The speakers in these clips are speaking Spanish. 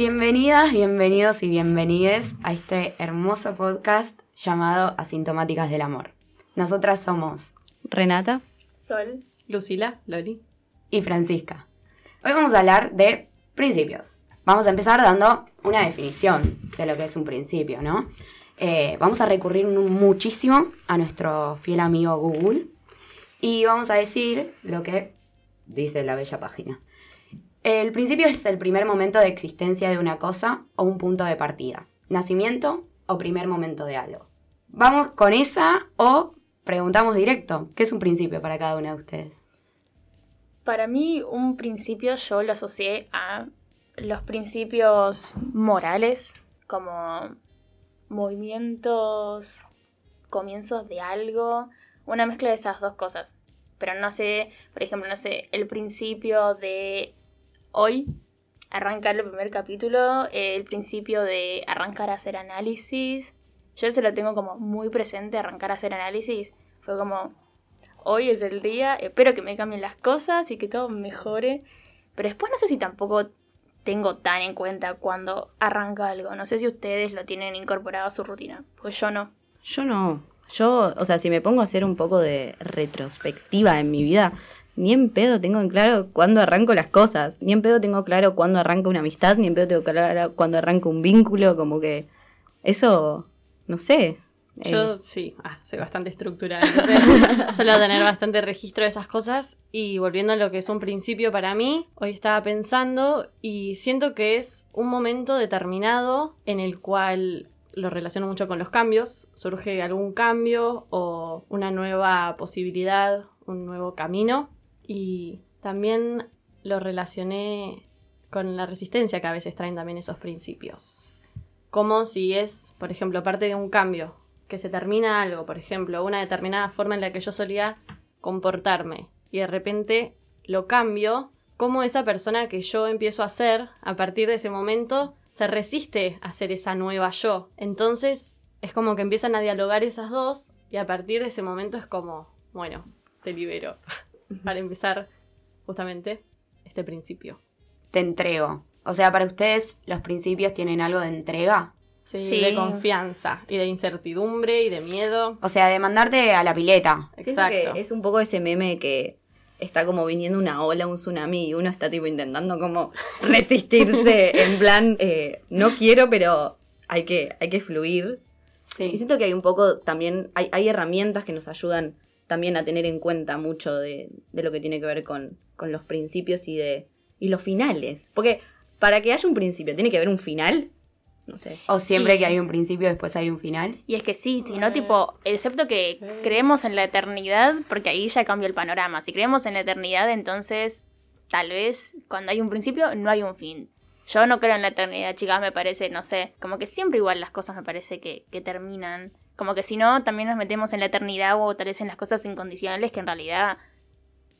Bienvenidas, bienvenidos y bienvenides a este hermoso podcast llamado Asintomáticas del Amor. Nosotras somos Renata, Sol, Lucila, Loli y Francisca. Hoy vamos a hablar de principios. Vamos a empezar dando una definición de lo que es un principio, ¿no? Eh, vamos a recurrir muchísimo a nuestro fiel amigo Google y vamos a decir lo que dice la bella página. El principio es el primer momento de existencia de una cosa o un punto de partida. Nacimiento o primer momento de algo. Vamos con esa o preguntamos directo. ¿Qué es un principio para cada una de ustedes? Para mí un principio yo lo asocié a los principios morales, como movimientos, comienzos de algo, una mezcla de esas dos cosas. Pero no sé, por ejemplo, no sé, el principio de hoy, arrancar el primer capítulo, el principio de arrancar a hacer análisis. Yo se lo tengo como muy presente, arrancar a hacer análisis. Fue como, hoy es el día, espero que me cambien las cosas y que todo mejore. Pero después no sé si tampoco tengo tan en cuenta cuando arranca algo. No sé si ustedes lo tienen incorporado a su rutina, pues yo no. Yo no. Yo, o sea, si me pongo a hacer un poco de retrospectiva en mi vida, ni en pedo tengo en claro cuándo arranco las cosas, ni en pedo tengo claro cuándo arranca una amistad, ni en pedo tengo claro cuándo arranca un vínculo, como que eso, no sé. Yo sí, ah, soy bastante estructurada, entonces suelo tener bastante registro de esas cosas. Y volviendo a lo que es un principio para mí, hoy estaba pensando y siento que es un momento determinado en el cual lo relaciono mucho con los cambios, surge algún cambio o una nueva posibilidad, un nuevo camino y también lo relacioné con la resistencia que a veces traen también esos principios. Como si es, por ejemplo, parte de un cambio, que se termina algo, por ejemplo, una determinada forma en la que yo solía comportarme y de repente lo cambio, como esa persona que yo empiezo a ser a partir de ese momento se resiste a ser esa nueva yo. Entonces es como que empiezan a dialogar esas dos y a partir de ese momento es como, bueno, te libero. para empezar justamente este principio. Te entrego. O sea, para ustedes los principios tienen algo de entrega. Sí, de confianza y de incertidumbre y de miedo. O sea, de mandarte a la pileta. Exacto. es un poco ese meme que está como viniendo una ola, un tsunami, y uno está tipo intentando como resistirse, en plan, eh, no quiero, pero hay que, hay que fluir. Sí. Y siento que hay un poco también, hay, hay herramientas que nos ayudan también a tener en cuenta mucho de, lo que tiene que ver con, los principios y de y los finales. Porque para que haya un principio, ¿tiene que haber un final? No sé. O siempre que hay un principio, después hay un final. Y es que sí, si no, tipo, excepto que creemos en la eternidad, porque ahí ya cambia el panorama. Si creemos en la eternidad, entonces tal vez cuando hay un principio no hay un fin. Yo no creo en la eternidad, chicas, me parece, no sé, como que siempre igual las cosas me parece que, que terminan como que si no, también nos metemos en la eternidad o tal vez en las cosas incondicionales que en realidad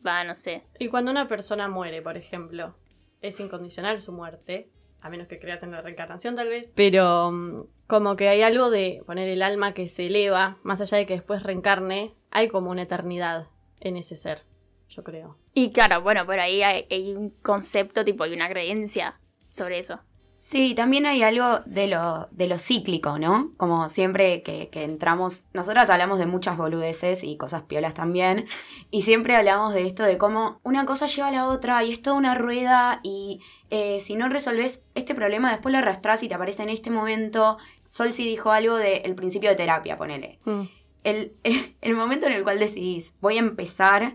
va, no sé. Y cuando una persona muere, por ejemplo, es incondicional su muerte, a menos que creas en la reencarnación tal vez, pero mm, como que hay algo de poner el alma que se eleva, más allá de que después reencarne, hay como una eternidad en ese ser, yo creo. Y claro, bueno, por ahí hay, un concepto tipo, hay una creencia sobre eso. Sí, también hay algo de lo, de lo cíclico, ¿no? Como siempre que, entramos, nosotras hablamos de muchas boludeces y cosas piolas también, y siempre hablamos de esto de cómo una cosa lleva a la otra y es toda una rueda y eh, si no resolves este problema después lo arrastras y te aparece en este momento. Sol sí dijo algo del principio de terapia, ponele. Mm. El, el, momento en el cual decidís, voy a empezar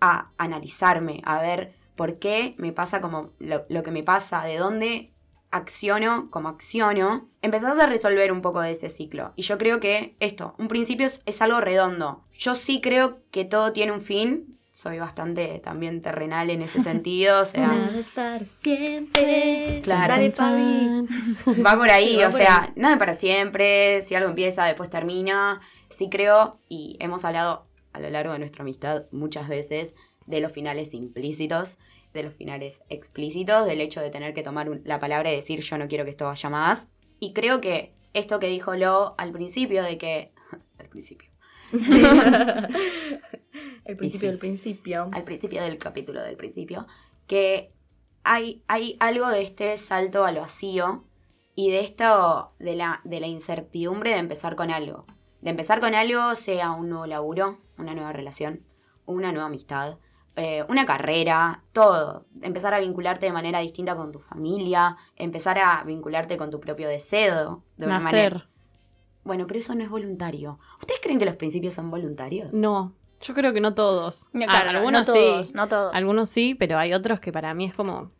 a analizarme, a ver por qué me pasa como lo, lo que me pasa, de dónde acciono como acciono, empezás a resolver un poco de ese ciclo. Y yo creo que esto, un principio es, algo redondo. Yo sí creo que todo tiene un fin. Soy bastante también terrenal en ese sentido, o sea... Nada es para siempre. Claro. Va por ahí, o sea, nada para siempre. Si algo empieza, después termina. Sí creo, y hemos hablado a lo largo de nuestra amistad muchas veces de los finales implícitos de los finales explícitos, del hecho de tener que tomar la palabra y decir yo no quiero que esto vaya más. Y creo que esto que dijo Lo al principio, de que... al principio. el principio del principio. Al principio del capítulo del principio, que hay, hay algo de este salto al vacío y de esto, de la, de la incertidumbre de empezar con algo. De empezar con algo, sea un nuevo laburo, una nueva relación, una nueva amistad, eh, una carrera, todo. Empezar a vincularte de manera distinta con tu familia, empezar a vincularte con tu propio deseo. De una Nacer. manera. Bueno, pero eso no es voluntario. ¿Ustedes creen que los principios son voluntarios? No, yo creo que no todos. No, Ah, claro, no algunos todos, sí. no todos. Algunos sí, pero hay otros que para mí es como.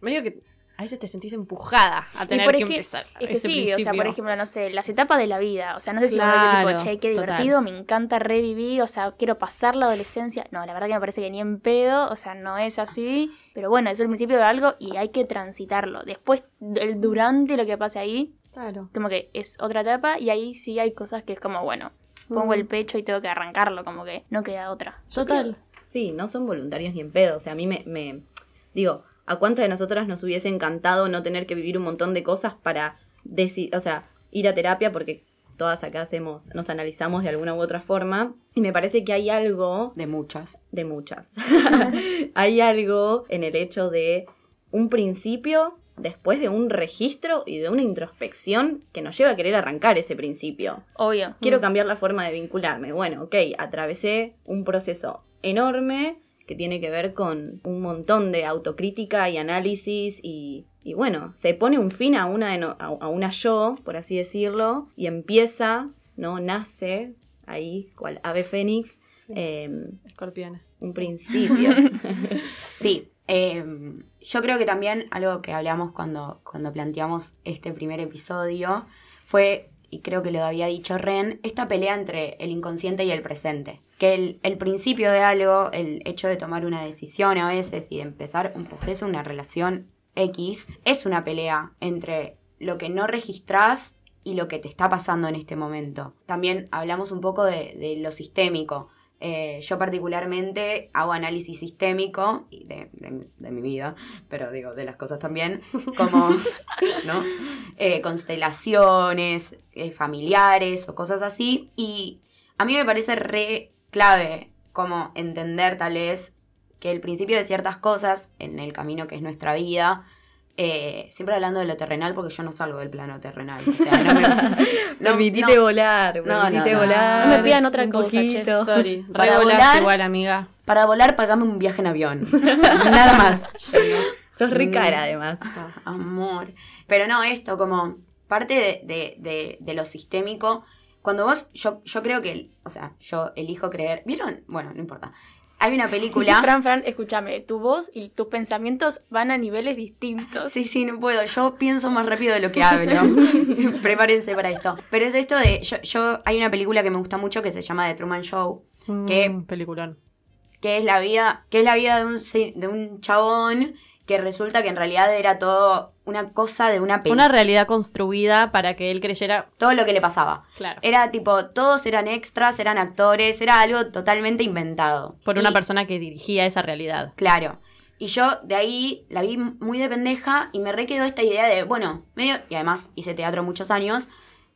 Medio que a veces te sentís empujada a Y tener por que empezar. Es que ese sí, o sea, por ejemplo, no sé, las etapas de la vida. O sea, no sé si Claro, ves, tipo, che, qué total. divertido, me encanta revivir, o sea, quiero pasar la adolescencia. No, la verdad que me parece que ni en pedo, o sea, no es así. Pero bueno, es el principio de algo y hay que transitarlo. Después, el durante lo que pase ahí, Claro. como que es otra etapa y ahí sí hay cosas que es como, bueno, pongo Mm. el pecho y tengo que arrancarlo, como que no queda otra. Total. Sí, no son voluntarios ni en pedo. O sea, a mí me, me- Digo, ¿a cuántas de nosotras nos hubiese encantado no tener que vivir un montón de cosas para o sea, ir a terapia? Porque todas acá hacemos, nos analizamos de alguna u otra forma. Y me parece que hay algo De muchas. de muchas. hay algo en el hecho de un principio después de un registro y de una introspección que nos lleva a querer arrancar ese principio. Obvio. Quiero cambiar la forma de vincularme. Bueno, ok, atravesé un proceso enorme que tiene que ver con un montón de autocrítica y análisis y, y bueno, se pone un fin a una, no- a, a una yo, por así decirlo, y empieza, ¿no? Nace ahí, cual ave fénix, Sí. eh, Escorpiana. un principio. Sí, eh, yo creo que también algo que hablamos cuando, cuando planteamos este primer episodio fue, y creo que lo había dicho Ren, esta pelea entre el inconsciente y el presente. Que el, el principio de algo, el hecho de tomar una decisión a veces y de empezar un proceso, una relación X, es una pelea entre lo que no registrás y lo que te está pasando en este momento. También hablamos un poco de, de lo sistémico. Eh, yo particularmente hago análisis sistémico de, de- de mi vida, pero digo, de las cosas también, como ¿no? Eh, constelaciones eh, familiares o cosas así. Y a mí me parece re clave como entender tal vez que el principio de ciertas cosas en el camino que es nuestra vida, eh, siempre hablando de lo terrenal porque yo no salgo del plano terrenal. O sea, no me... no- permitite no. volar, No, no, permitite no. volar. No me pidan otra cosa, che. Sorry. Para volar- igual, amiga. Para volar, pagame un viaje en avión. Nada más. Sos re Mm. cara, además. Ah, amor. Pero no, esto, como parte de, de- de- de lo sistémico. Cuando vos, yo, yo creo que, o sea, yo elijo creer. ¿Vieron? Bueno, no importa. Hay una película. Fran, Fran, escúchame, tu voz y tus pensamientos van a niveles distintos. Sí, sí, no puedo. Yo pienso más rápido de lo que hablo. Prepárense para esto. Pero es esto de. Yo, yo, hay una película que me gusta mucho que se llama The Truman Show. Mm, peliculón. que es la vida, que es la vida de un, de un chabón que resulta que en realidad era todo una cosa de una Una película. realidad construida para que él creyera. Todo lo que le pasaba. Claro. Era tipo, todos eran extras, eran actores, era algo totalmente inventado. Por una persona que dirigía esa realidad. Claro. Y yo de ahí la vi muy de pendeja y me re quedó esta idea de, bueno, medio, y además hice teatro muchos años,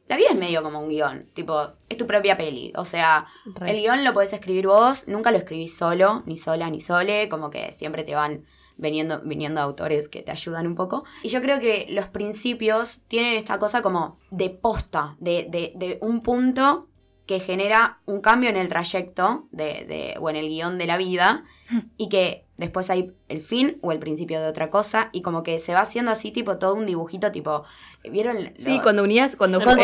la vida es medio como un guion, tipo, es tu propia peli. O sea, Re. el guion lo podés escribir vos, nunca lo escribís solo, ni sola, ni sole, como que siempre te van viniendo, viniendo autores que te ayudan un poco. Y yo creo que los principios tienen esta cosa como de posta, de, de, de un punto que genera un cambio en el trayecto de, de, o en el guion de la vida y que después hay el fin o el principio de otra cosa y como que se va haciendo así tipo todo un dibujito tipo vieron Sí, Lo- cuando unías, cuando, cuando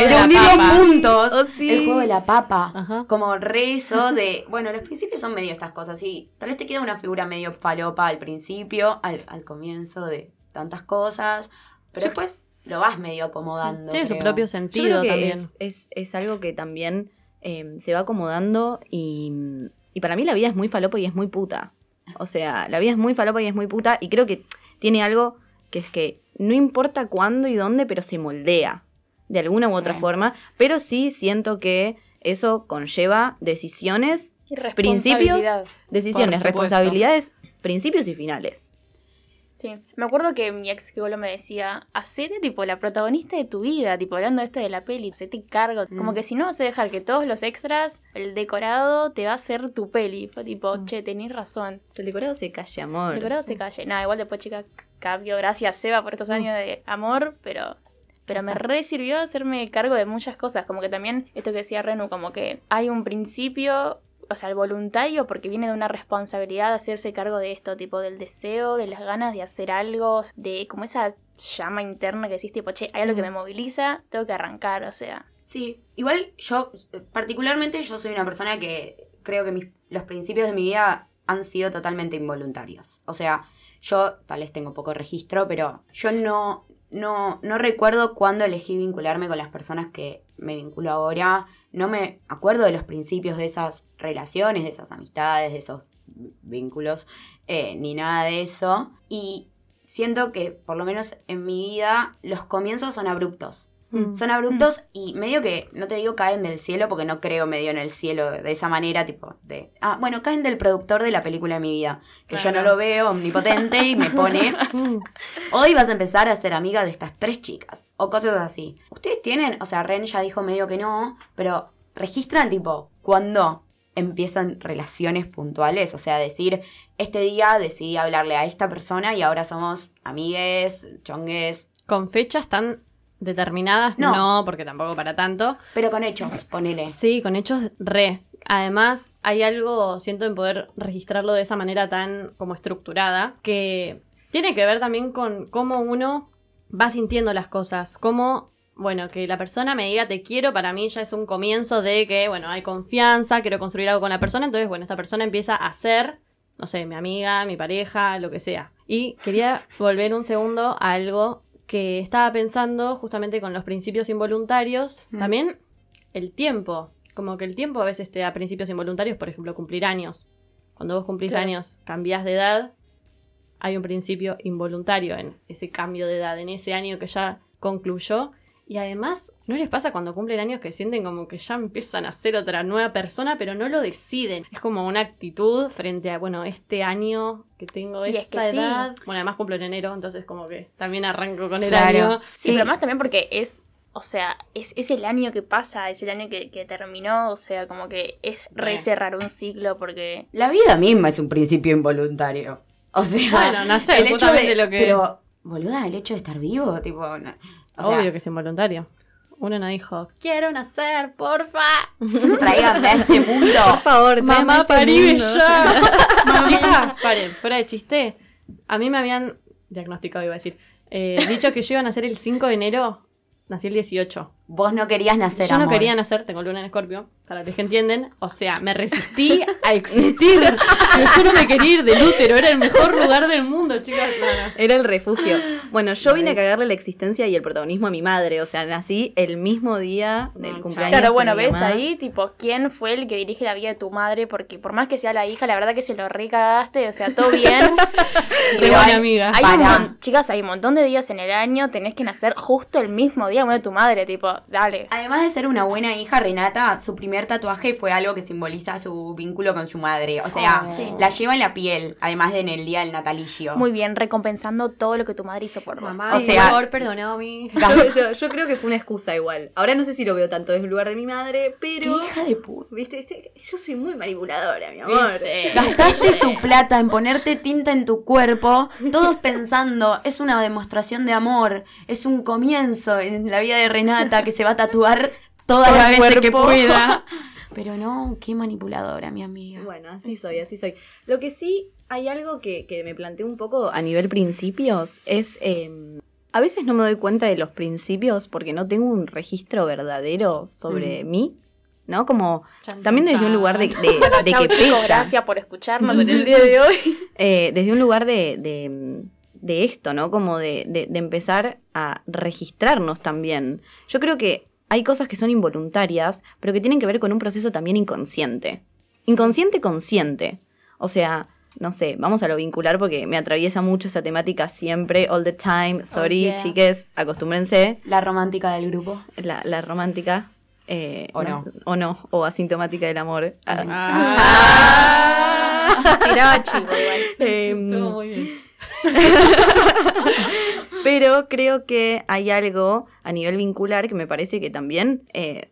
Oh, sí. el juego de la papa Ajá. como re eso de bueno los principios son medio estas cosas sí tal vez te queda una figura medio falopa al principio al, al comienzo de tantas cosas pero Yo- después lo vas medio acomodando Tiene su propio Yo sentido creo que también. es, es, es algo que también eh, se va acomodando y, y para mí la vida es muy falopa y es muy puta. O sea, la vida es muy falopa y es muy puta y creo que tiene algo que es que no importa cuándo y dónde, pero se moldea de alguna u otra Bien. forma, pero sí siento que eso conlleva decisiones, principios, decisiones, responsabilidades, principios y finales. Sí, me acuerdo que mi ex psicólogo me decía, hacete tipo la protagonista de tu vida, tipo hablando de esto de la peli, hacete cargo, como Mm. que si no vas a dejar que todos los extras, el decorado te va a hacer tu peli, fue tipo, Mm. che, tenés razón, El decorado se calle, amor. el decorado se calle, nada, igual después chica, cambio. Gracias, Seba, por estos Mm. años de amor, pero, pero me re sirvió hacerme cargo de muchas cosas. Como que también, esto que decía Renu, como que hay un principio, o sea, el voluntario, porque viene de una responsabilidad de hacerse cargo de esto, tipo del deseo, de las ganas de hacer algo, de como esa llama interna que decís, tipo, che, hay algo que me moviliza, tengo que arrancar, o sea. Sí, igual yo, particularmente yo soy una persona que creo que mis- los principios de mi vida han sido totalmente involuntarios. O sea, yo tal vez tengo poco registro, pero yo no, no, no recuerdo cuándo elegí vincularme con las personas que me vinculo ahora. No me acuerdo de los principios de esas relaciones, de esas amistades, de esos vínculos, eh, ni nada de eso. Y siento que, por lo menos en mi vida, los comienzos son abruptos. Mm. Son abruptos y medio que, no te digo caen del cielo porque no creo medio en el cielo de esa manera, tipo de... Ah, bueno, caen del productor de la película de mi vida, que yo no lo veo omnipotente y me pone... Mm. Hoy vas a empezar a ser amiga de estas tres chicas o cosas así. Ustedes tienen, o sea, Ren ya dijo medio que no, pero registran tipo cuando empiezan relaciones puntuales, o sea, decir, este día decidí hablarle a esta persona y ahora somos amigues, chongues, Con fechas tan determinadas, No. no. porque tampoco para tanto. pero con hechos, ponele. Sí, con hechos re. Además, hay algo, siento, en poder registrarlo de esa manera tan como estructurada, que tiene que ver también con cómo uno va sintiendo las cosas, cómo, bueno, que la persona me diga te quiero, para mí ya es un comienzo de que, bueno, hay confianza, quiero construir algo con la persona, entonces, bueno, esta persona empieza a ser, no sé, mi amiga, mi pareja, lo que sea. Y quería volver un segundo a algo que estaba pensando justamente con los principios involuntarios, Mm. también el tiempo. Como que el tiempo a veces te da principios involuntarios, por ejemplo, cumplir años. Cuando vos cumplís Claro. años, cambiás de edad, hay un principio involuntario en ese cambio de edad, en ese año que ya concluyó. Y además, ¿no les pasa cuando cumplen años que sienten como que ya empiezan a ser otra nueva persona, pero no lo deciden? Es como una actitud frente a, bueno, este año que tengo Y es esta que sí. edad. Bueno, además cumplo en enero, entonces como que también arranco con el Claro. año. Sí, pero además también porque es, o sea, es, es el año que pasa, es el año que, que terminó, o sea, como que es re cerrar un ciclo porque... La vida misma es un principio involuntario. O sea, Bueno, no sé, el hecho justamente de, lo que- Pero, boluda, el hecho de estar vivo, tipo, no- o sea, Obvio que es involuntario. Uno no dijo, quiero nacer, porfa. tráigame a este mundo. Por favor, Mamá, este mundo. ya. Chicas, paren, fuera de chiste. A mí me habían diagnosticado, iba a decir, eh, dicho que yo iba a nacer el 5 de enero, nací el 18. Vos no querías nacer, yo no quería nacer, tengo luna en escorpio, para los que entienden. O sea, me resistí a existir. Yo no me quería ir del útero, era el mejor lugar del mundo, chicas. No, no. Era el refugio. Bueno, yo vine a cagarle la existencia y el protagonismo a mi madre. O sea, nací el mismo día del No, cumpleaños. Claro, de bueno, ves mamá. ahí, tipo, ¿quién fue el que dirige la vida de tu madre? Porque por más que sea la hija, la verdad que se lo recagaste, o sea, todo bien. Qué Pero buena hay- amiga. Hay un chicas, hay un montón de días en el año, tenés que nacer justo el mismo día como de tu madre, tipo, dale. Además de ser una buena hija, Renata, su primer tatuaje fue algo que simboliza su vínculo con su madre. O sea, Oh. Sí. la lleva en la piel, además de en el día del natalicio. Muy bien, recompensando todo lo que tu madre hizo por vos. Mamá, O por sea- favor, perdóname. Yo, yo- yo creo que fue una excusa igual. Ahora no sé si lo veo tanto desde el lugar de mi madre, ¡Qué pero. hija de puta! ¿Viste? Este- Yo soy muy manipuladora, mi amor. Gastaste su plata en ponerte tinta en tu cuerpo, todos pensando, es una demostración de amor, es un comienzo en la vida de Renata que se va a tatuar todas Todo las el veces que pueda. Pero no, qué manipuladora, mi amiga. Bueno, así soy, así soy. Lo que sí hay algo que, que me planteo un poco a nivel principios es. eh, a veces no me doy cuenta de los principios porque no tengo un registro verdadero sobre mí, ¿no? Como Chan, también chan, desde un lugar de, que pesa. gracias por escucharnos en el día de hoy. Eh, desde un lugar de, de- esto, ¿no? Como de, de- de empezar a registrarnos también. Yo creo que hay cosas que son involuntarias, pero que tienen que ver con un proceso también inconsciente. Inconsciente consciente. O sea, no sé, vamos a lo vincular porque me atraviesa mucho esa temática siempre, all the time. Sorry, Oh, yeah. chiques, acostúmbrense. La romántica del grupo. La, la romántica. eh, O no. O no, o asintomática del amor. Ah. Ah. Tiraba chivo igual. Em, muy bien. Pero creo que hay algo a nivel vincular que me parece que también eh,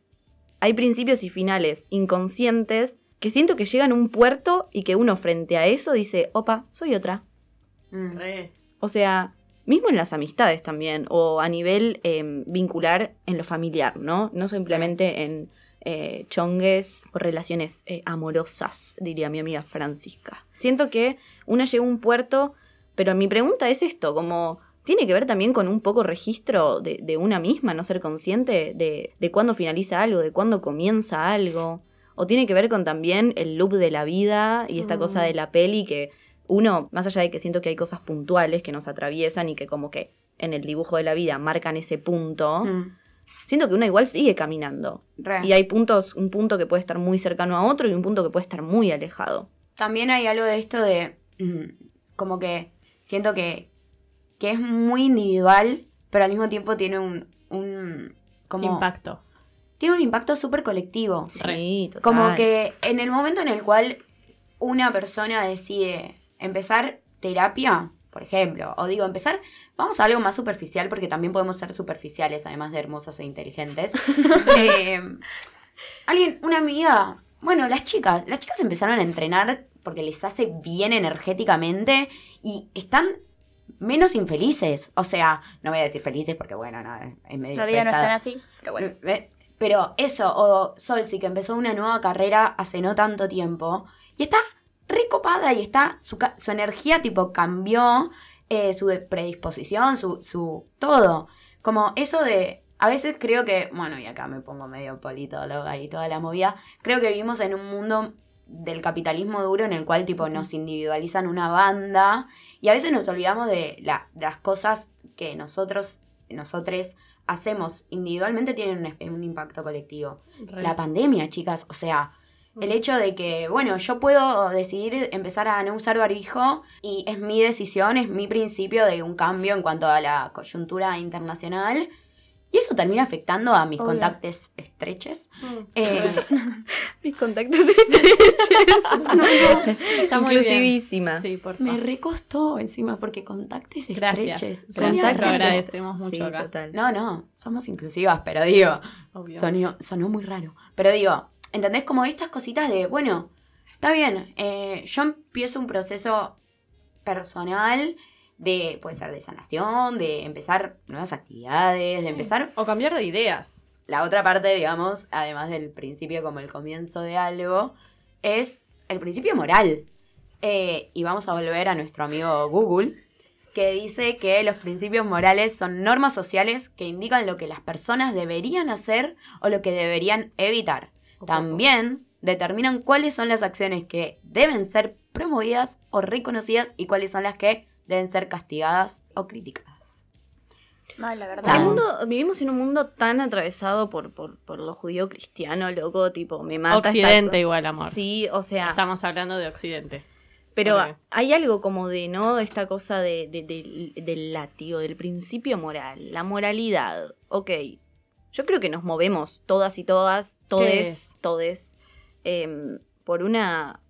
hay principios y finales inconscientes que siento que llegan a un puerto y que uno frente a eso dice, opa, soy otra. Mm. Re. O sea, mismo en las amistades también, o a nivel em, vincular en lo familiar, ¿no? No simplemente en eh, chongues o relaciones eh, amorosas, diría mi amiga Francisca. Siento que una llega a un puerto, pero mi pregunta es esto, como tiene que ver también con un poco registro de, de una misma, no ser consciente de, de cuándo finaliza algo, de cuándo comienza algo. O tiene que ver con también el loop de la vida y esta cosa de la peli que uno, más allá de que siento que hay cosas puntuales que nos atraviesan y que como que en el dibujo de la vida marcan ese punto, Mm, siento que uno igual sigue caminando. re. Y hay puntos, un punto que puede estar muy cercano a otro y un punto que puede estar muy alejado. También hay algo de esto de. mm, como que siento que. que es muy individual, pero al mismo tiempo tiene un. un como. Impacto. Tiene un impacto súper colectivo. Sí, total. Como que en el momento en el cual una persona decide empezar terapia, por ejemplo, o digo, empezar, vamos a algo más superficial porque también podemos ser superficiales, además de hermosas e inteligentes. Eh, alguien, una amiga, bueno, las chicas, las chicas empezaron a entrenar porque les hace bien energéticamente y están menos infelices. O sea, no voy a decir felices porque, bueno, no, es medio La vida no es pesada. tan así, pero bueno. Eh, Pero eso, o Solsi, que empezó una nueva carrera hace no tanto tiempo, y está recopada y está, su, energía tipo cambió, eh, su predisposición, su, su todo. Como eso de, a veces creo que, bueno, y acá me pongo medio politóloga y toda la movida, creo que vivimos en un mundo del capitalismo duro en el cual tipo nos individualizan una banda y a veces nos olvidamos de, la- de las cosas que nosotros, nosotros hacemos individualmente tienen un, un impacto colectivo. Re. La pandemia, chicas, o sea, el hecho de que, bueno, yo puedo decidir empezar a no usar barbijo y es mi decisión, es mi principio de un cambio en cuanto a la coyuntura internacional. Y eso termina afectando a mis Obvio. contactos estreches. Mm. Eh, Mis contactos estrechos. Está muy bien. Inclusivísima. Sí, por me recostó encima porque contactos Gracias. estreches. Gracias, Sonía lo raro. agradecemos mucho Sí, acá. total. No, no, somos inclusivas, pero digo, sonó muy raro. Pero digo, ¿entendés? Como estas cositas de, bueno, está bien, eh, yo empiezo un proceso personal de, puede ser de sanación, de empezar nuevas actividades, de empezar O cambiar de ideas. la otra parte, digamos, además del principio como el comienzo de algo, es el principio moral. Eh, y vamos a volver a nuestro amigo Google, que dice que los principios morales son normas sociales que indican lo que las personas deberían hacer o lo que deberían evitar. También determinan cuáles son las acciones que deben ser promovidas o reconocidas y cuáles son las que deben ser castigadas o criticadas. No, la verdad. El mundo, vivimos en un mundo tan atravesado por, por, por lo judío cristiano, loco, tipo, me mata. esta- Occidente igual, amor. Sí, o sea, Estamos hablando de Occidente. pero hay algo como de, ¿no? Esta cosa de, de- del- del látigo, del principio moral, la moralidad. Ok, yo creo que nos movemos todas y todas, ¿Qué todes, es? todes, em, por una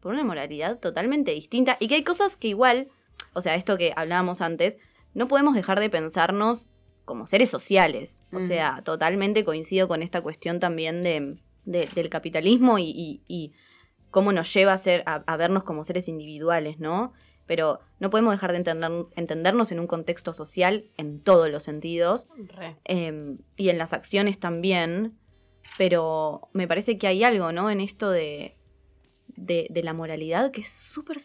por una moralidad totalmente distinta y que hay cosas que igual, o sea, esto que hablábamos antes, no podemos dejar de pensarnos como seres sociales. O Mm. sea, totalmente coincido con esta cuestión también de, de- del capitalismo y, y- y cómo nos lleva a, ser, a, a vernos como seres individuales, ¿no? Pero no podemos dejar de entender, entendernos en un contexto social en todos los sentidos eh, y en las acciones también, pero me parece que hay algo, ¿no? En esto de, de, de la moralidad que es súper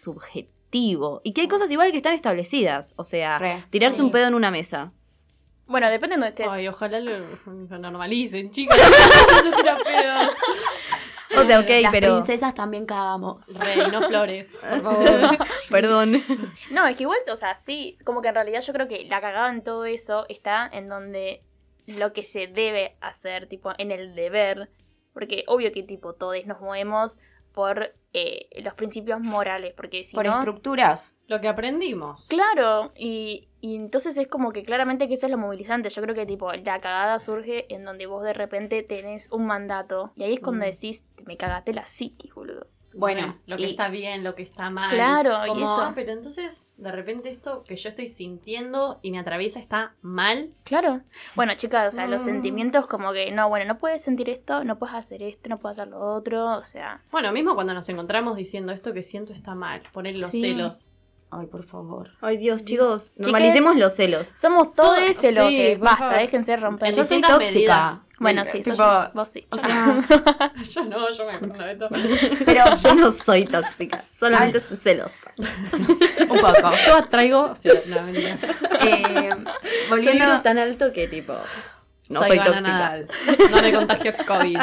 y que hay cosas igual que están establecidas, o sea, Re. tirarse Sí. un pedo en una mesa. Bueno, depende de donde estés. Ay, ojalá lo, lo normalicen, chicos. No se tira pedos. O sea, ok, Las pero... princesas también cagamos. Re, no flores, por favor. Perdón. No, es que igual, o sea, sí, como que en realidad yo creo que la cagada en todo eso está en donde lo que se debe hacer, tipo, en el deber. Porque obvio que, tipo, todos nos movemos por eh, los principios morales, porque si Por no... estructuras. Lo que aprendimos. Claro, y, y entonces es como que claramente que eso es lo movilizante. Yo creo que tipo la cagada surge en donde vos de repente tenés un mandato. Y ahí es cuando Mm. decís, me cagaste la psiquis, boludo. Bueno, lo que y- está bien, lo que está mal. Claro, y Como, eso. ah, pero entonces, de repente esto que yo estoy sintiendo y me atraviesa está mal. Claro. Bueno, chicas, o sea, los Mm. sentimientos como que, no, bueno, no puedes sentir esto, no puedes hacer esto, no puedes hacer lo otro, o sea, Bueno, mismo cuando nos encontramos diciendo esto que siento está mal, poner los Sí. celos. Ay, por favor. Ay, Dios, chicos, normalicemos los celos. Somos todos Todo- celosos. sí, por Basta, favor. déjense romper. Yo soy distintas tóxica. medidas. Bueno, sí, sos- Tipo, vos sí. O sea, Yo no, yo me acuerdo de esto. pero Yo no soy tóxica, solamente soy celosa. un poco. Yo traigo. Sí, no, mentira. Eh, Yo volviendo, vibro tan alto que tipo. No Soy tóxica. No me contagio COVID.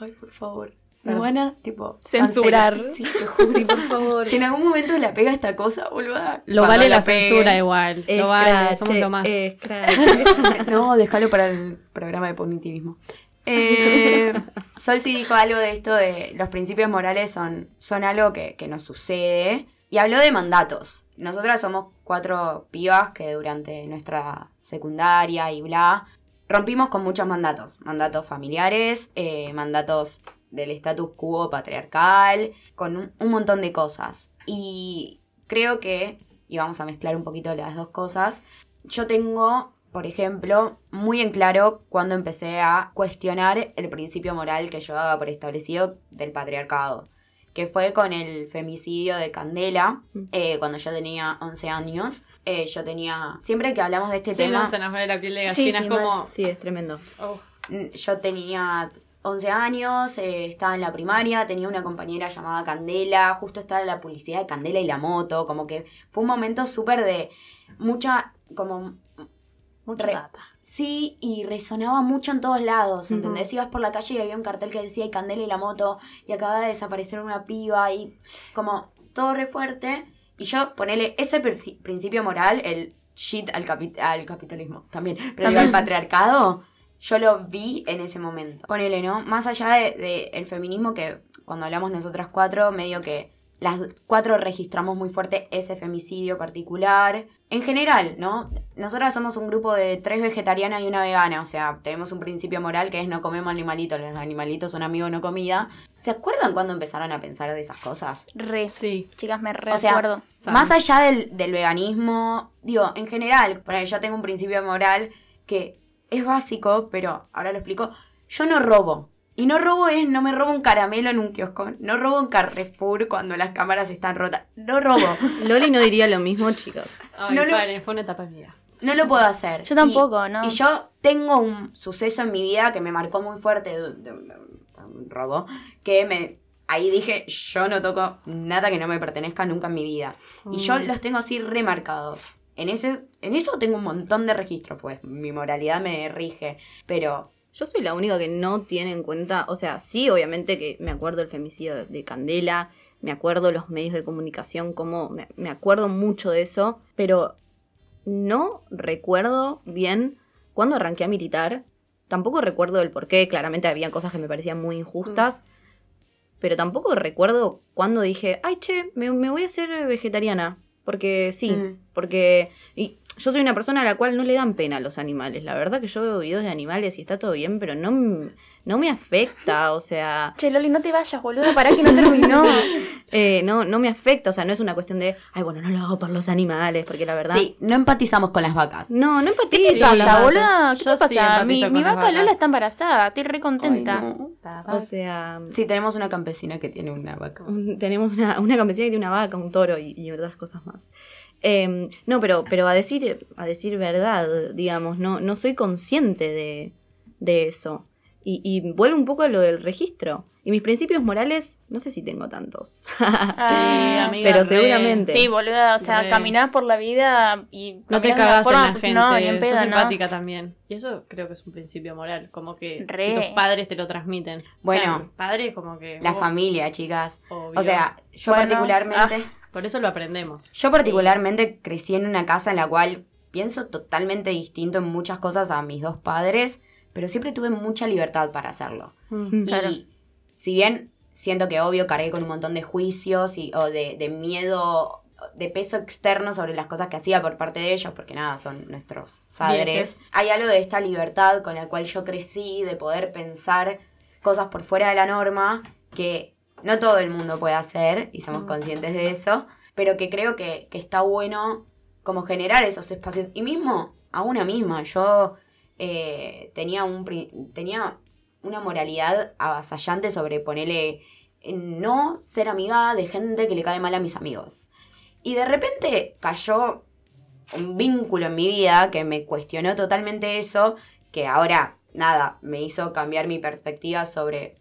Ay, por favor. Me van a, tipo, Censurar. Sí, te juro. Por favor. Si en algún momento la pega esta cosa, boluda. Lo vale la, censura igual. Lo vale, somos lo más. No, déjalo para el programa de cognitivismo. Eh, Sol sí dijo algo de esto de los principios morales son, son algo que, que nos sucede. Y habló de mandatos. Nosotras somos cuatro pibas que durante nuestra secundaria y bla, rompimos con muchos mandatos. Mandatos familiares, eh, mandatos del status quo patriarcal, con un, un montón de cosas. Y creo que, y vamos a mezclar un poquito las dos cosas, yo tengo, por ejemplo, muy en claro cuando empecé a cuestionar el principio moral que yo daba por establecido del patriarcado, que fue con el femicidio de Candela, eh, cuando yo tenía 11 años. Eh, yo tenía, siempre que hablamos de este Sí, tema, no, se nos pone la piel de gallina. sí, es como. Sí, es tremendo. oh, Mm, yo tenía 11 años, eh, estaba en la primaria, tenía una compañera llamada Candela, justo estaba la publicidad de Candela y la moto, como que fue un momento súper de mucha, como mucha Re- data. Sí, y resonaba mucho en todos lados. ¿entendés? Ibas por la calle y había un cartel que decía "Y Candela y la moto y acaba de desaparecer una piba y como todo re fuerte. Y yo ponele ese principio moral, el shit al, capi- al capitalismo también, pero al patriarcado, yo lo vi en ese momento. Ponele, ¿no? Más allá del de, el feminismo que cuando hablamos nosotras cuatro, medio que las cuatro registramos muy fuerte ese femicidio particular. En general, ¿no? Nosotras somos un grupo de tres vegetarianas y una vegana, o sea, tenemos un principio moral que es no comemos animalitos, los animalitos son amigos, no comida. ¿Se acuerdan cuando empezaron a pensar de esas cosas? Re. Sí. Chicas, me O sea, recuerdo. Más allá del, del veganismo, digo, en general, ponele, yo tengo un principio moral que es básico, pero ahora lo explico. Yo no robo. Y no robo es, no me robo un caramelo en un kiosco, no robo un Carrefour cuando las cámaras están rotas. No robo. Loli no diría lo mismo, chicos. Ay, No lo- fue una etapa mía. No lo puedo hacer. Yo tampoco, Y- ¿no? Y yo tengo un suceso en mi vida que me marcó muy fuerte de, de- de un robo, que me... Ahí dije, yo no toco nada que no me pertenezca nunca en mi vida. Y yo Mm. los tengo así remarcados. En, ese, en eso tengo un montón de registros, pues mi moralidad me rige. Pero Yo soy la única que no tiene en cuenta, o sea, sí, obviamente que me acuerdo el femicidio de- de Candela, me acuerdo los medios de comunicación, como me, me acuerdo mucho de eso, pero no recuerdo bien cuándo arranqué a militar. Tampoco recuerdo el por qué, claramente había cosas que me parecían muy injustas, pero tampoco recuerdo cuándo dije, ay, che, me, me voy a hacer vegetariana. Porque sí, Mm. porque y yo soy una persona a la cual no le dan pena a los animales. La verdad que yo veo videos de animales y está todo bien, pero no, no me afecta, o sea, Che, Loli, no te vayas, boludo, para que no terminó. eh, no, no me afecta, o sea, no es una cuestión de, ay, bueno, no lo hago por los animales, porque la verdad... sí, no empatizamos con las vacas. No, no ¿Qué te con las pasa, vacas. boluda? ¿Qué Yo te sí pasa? Mi, mi vaca vacas. Lola está embarazada, estoy re contenta. Ay, no. O sea, Sí, tenemos una campesina que tiene una vaca. un- tenemos una, una campesina que tiene una vaca, un toro y, y otras cosas más. Eh, no, pero, pero a decir, a decir verdad, digamos, no, no soy consciente de, de eso. Y, y vuelvo un poco a lo del registro. Y mis principios morales, no sé si tengo tantos. Ah, amiga, pero re. seguramente. Sí, boluda, o sea, caminás por la vida y... No te cagas en la gente. No, en sos pedo, ¿no? simpática también. Y eso creo que es un principio moral. Como que Re. si tus padres te lo transmiten. Bueno. O sea, padres como que... La vos- familia, chicas. obvio. O sea, yo Bueno, particularmente... Por eso lo aprendemos. Yo particularmente crecí en una casa en la cual pienso totalmente distinto en muchas cosas a mis dos padres, pero siempre tuve mucha libertad para hacerlo. Mm, Claro. Y si bien siento que obvio cargué con un montón de juicios y, o de, de miedo, de peso externo sobre las cosas que hacía por parte de ellos, porque nada, son nuestros padres, hay algo de esta libertad con la cual yo crecí, de poder pensar cosas por fuera de la norma, que no todo el mundo puede hacer, y somos Mm. conscientes de eso, pero que creo que, que está bueno como generar esos espacios. Y mismo a una misma, yo eh, tenía, un, tenía una moralidad avasallante sobre ponerle no ser amiga de gente que le cae mal a mis amigos. Y de repente cayó un vínculo en mi vida que me cuestionó totalmente eso, que ahora, nada, me hizo cambiar mi perspectiva sobre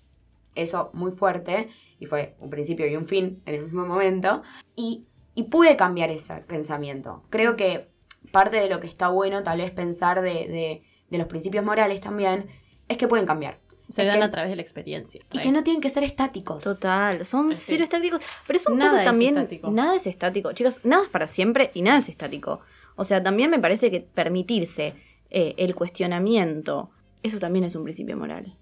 eso muy fuerte, y fue un principio y un fin en el mismo momento, y, y pude cambiar ese pensamiento. Creo que parte de lo que está bueno tal vez pensar de, de los principios morales también es que pueden cambiar. Se Es dan que- a través de la experiencia. Y que no tienen que ser estáticos. Total, son Sí. cero estáticos. Pero es un Nada poco es también. estático. Nada es estático. Chicos, nada es para siempre y nada es estático. O sea, también me parece que permitirse eh, el cuestionamiento, eso también es un principio moral.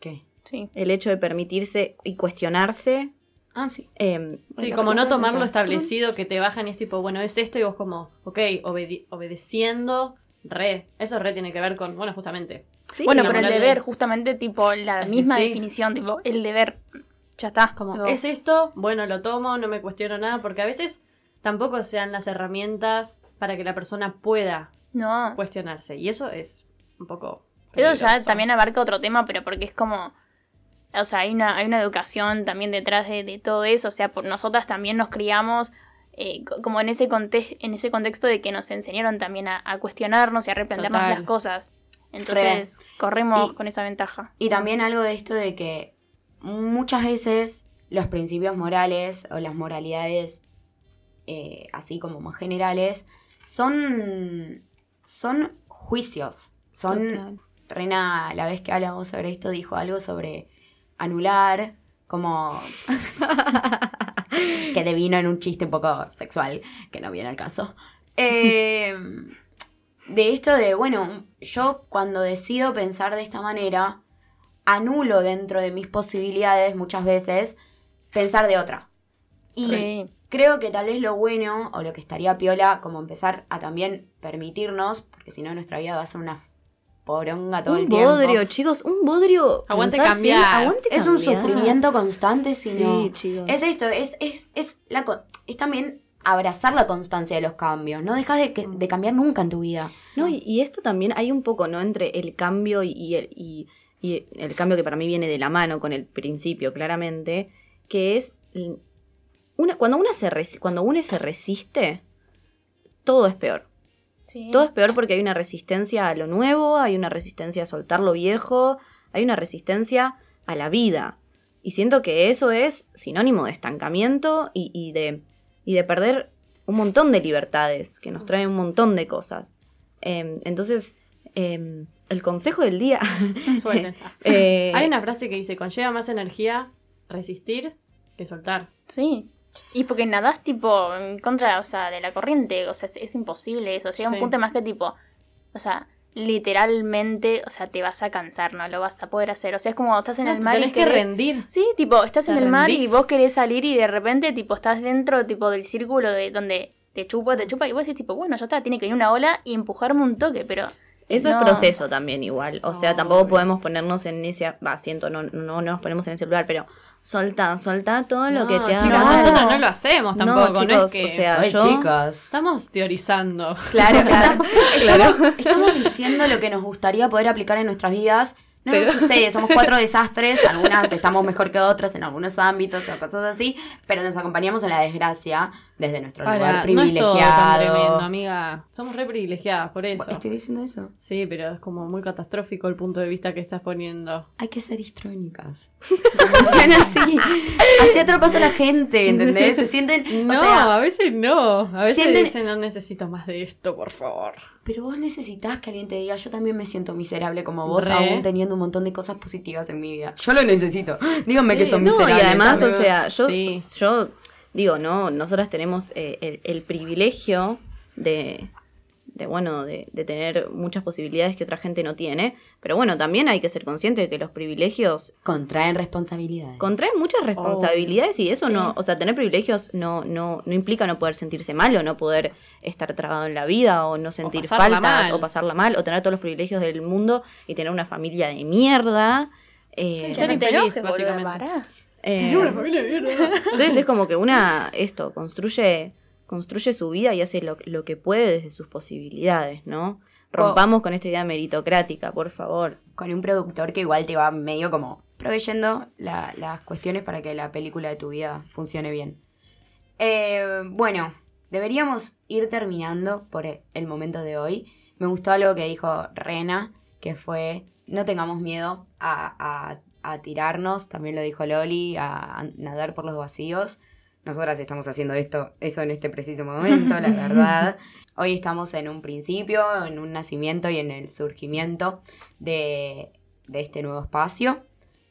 ¿Qué? Sí. El hecho de permitirse y cuestionarse. Ah, sí. eh, Sí, como no tomarlo pensar. establecido, que te bajan y es tipo, bueno, es esto y vos como, ok, obedeciendo, re. Eso re tiene que ver con, bueno, justamente. Sí, bueno, pero el de- deber, justamente, tipo, la Es misma sí. definición, tipo, el deber. Ya está. Como, tipo, es esto, bueno, lo tomo, no me cuestiono nada, porque a veces tampoco se dan las herramientas para que la persona pueda No. cuestionarse. Y eso es un poco. Eso ya también abarca otro tema, pero porque es como. O sea, hay una, hay una educación también detrás de, de todo eso. O sea, por nosotras también nos criamos eh, co- como en ese, en ese contexto de que nos enseñaron también a, a cuestionarnos y a replantearnos Total. las cosas. Entonces, corremos Y- con esa ventaja. Y también algo de esto de que muchas veces los principios morales o las moralidades, eh, así como más generales, son, son juicios. Son, Total. Rena, la vez que hablamos sobre esto, dijo algo sobre anular, como que devino en un chiste un poco sexual, que no viene al caso. Eh, de esto de, bueno, yo cuando decido pensar de esta manera, anulo dentro de mis posibilidades muchas veces pensar de otra. Y Sí. creo que tal vez lo bueno, o lo que estaría piola, como empezar a también permitirnos, porque si no nuestra vida va a ser una poronga todo el Un tiempo. bodrio, chicos, un bodrio. Aguante cambiar. aguante Es un sufrimiento constante, si Sí, no. chicos. Es esto, es, es, es, la, es también abrazar la constancia de los cambios. No dejas de, de cambiar nunca en tu vida. No, y, y esto también hay un poco, ¿no? Entre el cambio y, el, y- y el cambio que para mí viene de la mano con el principio, claramente, que es una, cuando, una se cuando uno se resiste, todo es peor. Sí. Todo es peor porque hay una resistencia a lo nuevo, hay una resistencia a soltar lo viejo, hay una resistencia a la vida. Y siento que eso es sinónimo de estancamiento y, y de, y de perder un montón de libertades, que nos traen un montón de cosas. Em, entonces, em, el consejo del día... Eh, Hay una frase que dice, conlleva más energía resistir que soltar. Sí. Y porque nadás tipo en contra, o sea, de la corriente, o sea, es, es imposible eso. Llega Sí. un punto más que tipo, o sea, literalmente, o sea, te vas a cansar, no lo vas a poder hacer. O sea, es como estás en No, el mar y tenés que querés- rendir. Sí, tipo, estás Te en el mar y vos querés salir y de repente, tipo, estás dentro, tipo, del círculo de donde te chupa, te chupa y vos decís, tipo, bueno, ya está, tiene que venir una ola y empujarme un toque, pero... Eso No. es proceso también igual. O sea, tampoco podemos ponernos en ese... Va, siento, no, no, no nos ponemos en ese lugar, pero soltá, soltá todo lo que te haga chicas, nosotros no lo hacemos tampoco. No, chicos, es que... o sea, Ay, yo- chicas. Estamos teorizando. Claro, claro. Estamos, estamos diciendo lo que nos gustaría poder aplicar en nuestras vidas. No Pero- nos sucede, somos cuatro desastres, algunas estamos mejor que otras en algunos ámbitos o cosas así, pero nos acompañamos en la desgracia desde nuestro lugar Para, no es todo privilegiado. tan tremendo, amiga. Somos re privilegiadas por eso. Estoy diciendo eso. Sí, pero es como muy catastrófico el punto de vista que estás poniendo. Hay que ser histrónicas. Funciona así. Así atrapas a la gente, ¿entendés? Se sienten. No, o sea, a veces no. A veces sienten- dicen, no necesito más de esto, por favor. pero vos necesitas que alguien te diga, yo también me siento miserable como vos, Re. aún teniendo un montón de cosas positivas en mi vida. Yo lo necesito. Díganme Sí, que son No, y miserables. además, o sea, yo, Sí. yo digo, no, nosotras tenemos eh, el, el privilegio de, de bueno, de, de tener muchas posibilidades que otra gente no tiene, pero bueno, también hay que ser consciente de que los privilegios Contraen responsabilidades. contraen muchas responsabilidades y eso Sí. no, o sea, tener privilegios no, no, no implica no poder sentirse mal o no poder estar trabado en la vida o no sentir faltas mal. o pasarla mal o tener todos los privilegios del mundo y tener una familia de mierda. eh, Ser infeliz, básicamente. Eh, familia de mierda. entonces es como que una, esto, construye, construye su vida y hace lo, lo que puede desde sus posibilidades, ¿no? Rompamos con esta idea meritocrática, por favor. Con un productor que igual te va medio como proveyendo la- las cuestiones para que la película de tu vida funcione bien. Eh, bueno, deberíamos ir terminando por el momento de hoy. Me gustó algo que dijo Rena, que fue no tengamos miedo a, a- a tirarnos, también lo dijo Loli, a, nadar por los vacíos. Nosotras estamos haciendo esto, eso en este preciso momento, la verdad. Hoy estamos en un principio, en un nacimiento y en el surgimiento de, de este nuevo espacio,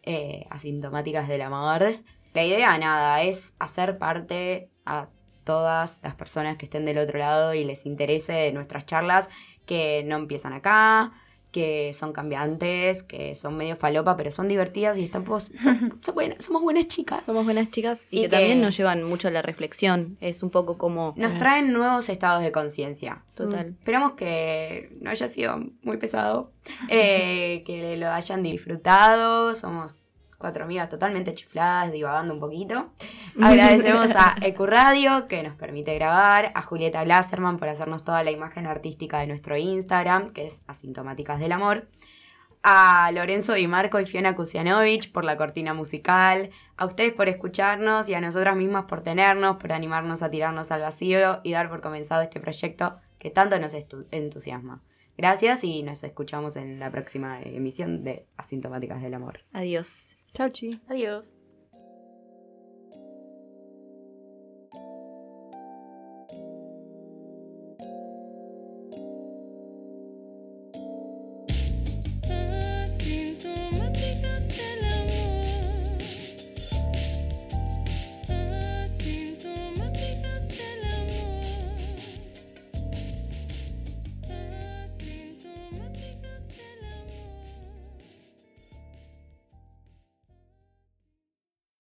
eh, asintomáticas del amor. La idea, nada, es hacer parte a todas las personas que estén del otro lado y les interese nuestras charlas, que no empiezan acá, que son cambiantes, que son medio falopa, pero son divertidas y estamos, son- son buenas- somos buenas chicas. Somos buenas chicas y, Y que, que- también nos llevan mucho a la reflexión. Es un poco como... Nos traen nuevos estados de conciencia. Total. Esperamos que no haya sido muy pesado, eh, que lo hayan disfrutado. Somos cuatro amigas totalmente chifladas, divagando un poquito. Agradecemos a Ecuradio que nos permite grabar, a Julieta Glasserman por hacernos toda la imagen artística de nuestro Instagram, que es Asintomáticas del Amor. A Lorenzo Di Marco y Fiona Kusianovich por la cortina musical, a ustedes por escucharnos y a nosotras mismas por tenernos, por animarnos a tirarnos al vacío y dar por comenzado este proyecto que tanto nos entusiasma. Gracias y nos escuchamos en la próxima emisión de Asintomáticas del Amor. Adiós. Chau, chi. Adiós.